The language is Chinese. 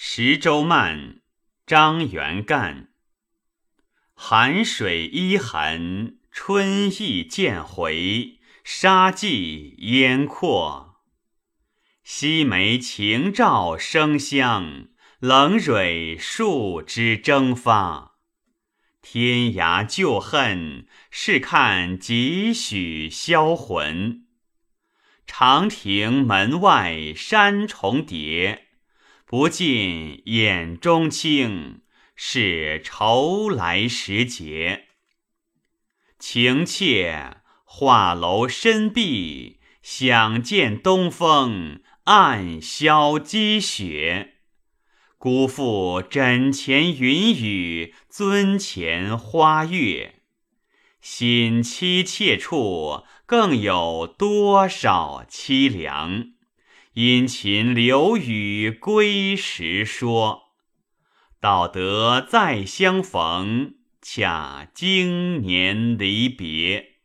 十州慢，张元干。寒水依痕，春意渐回，沙际烟阔。西梅晴照生香，冷蕊树枝蒸发。天涯旧恨，试看几许销魂。长亭门外山重叠，不尽眼中清，是愁来时节。情切画楼深闭，想见东风。暗消积雪，辜负枕前云雨，樽前花月。心凄切处，更有多少凄凉？殷勤留与归时说。道德再相逢，恰经年离别。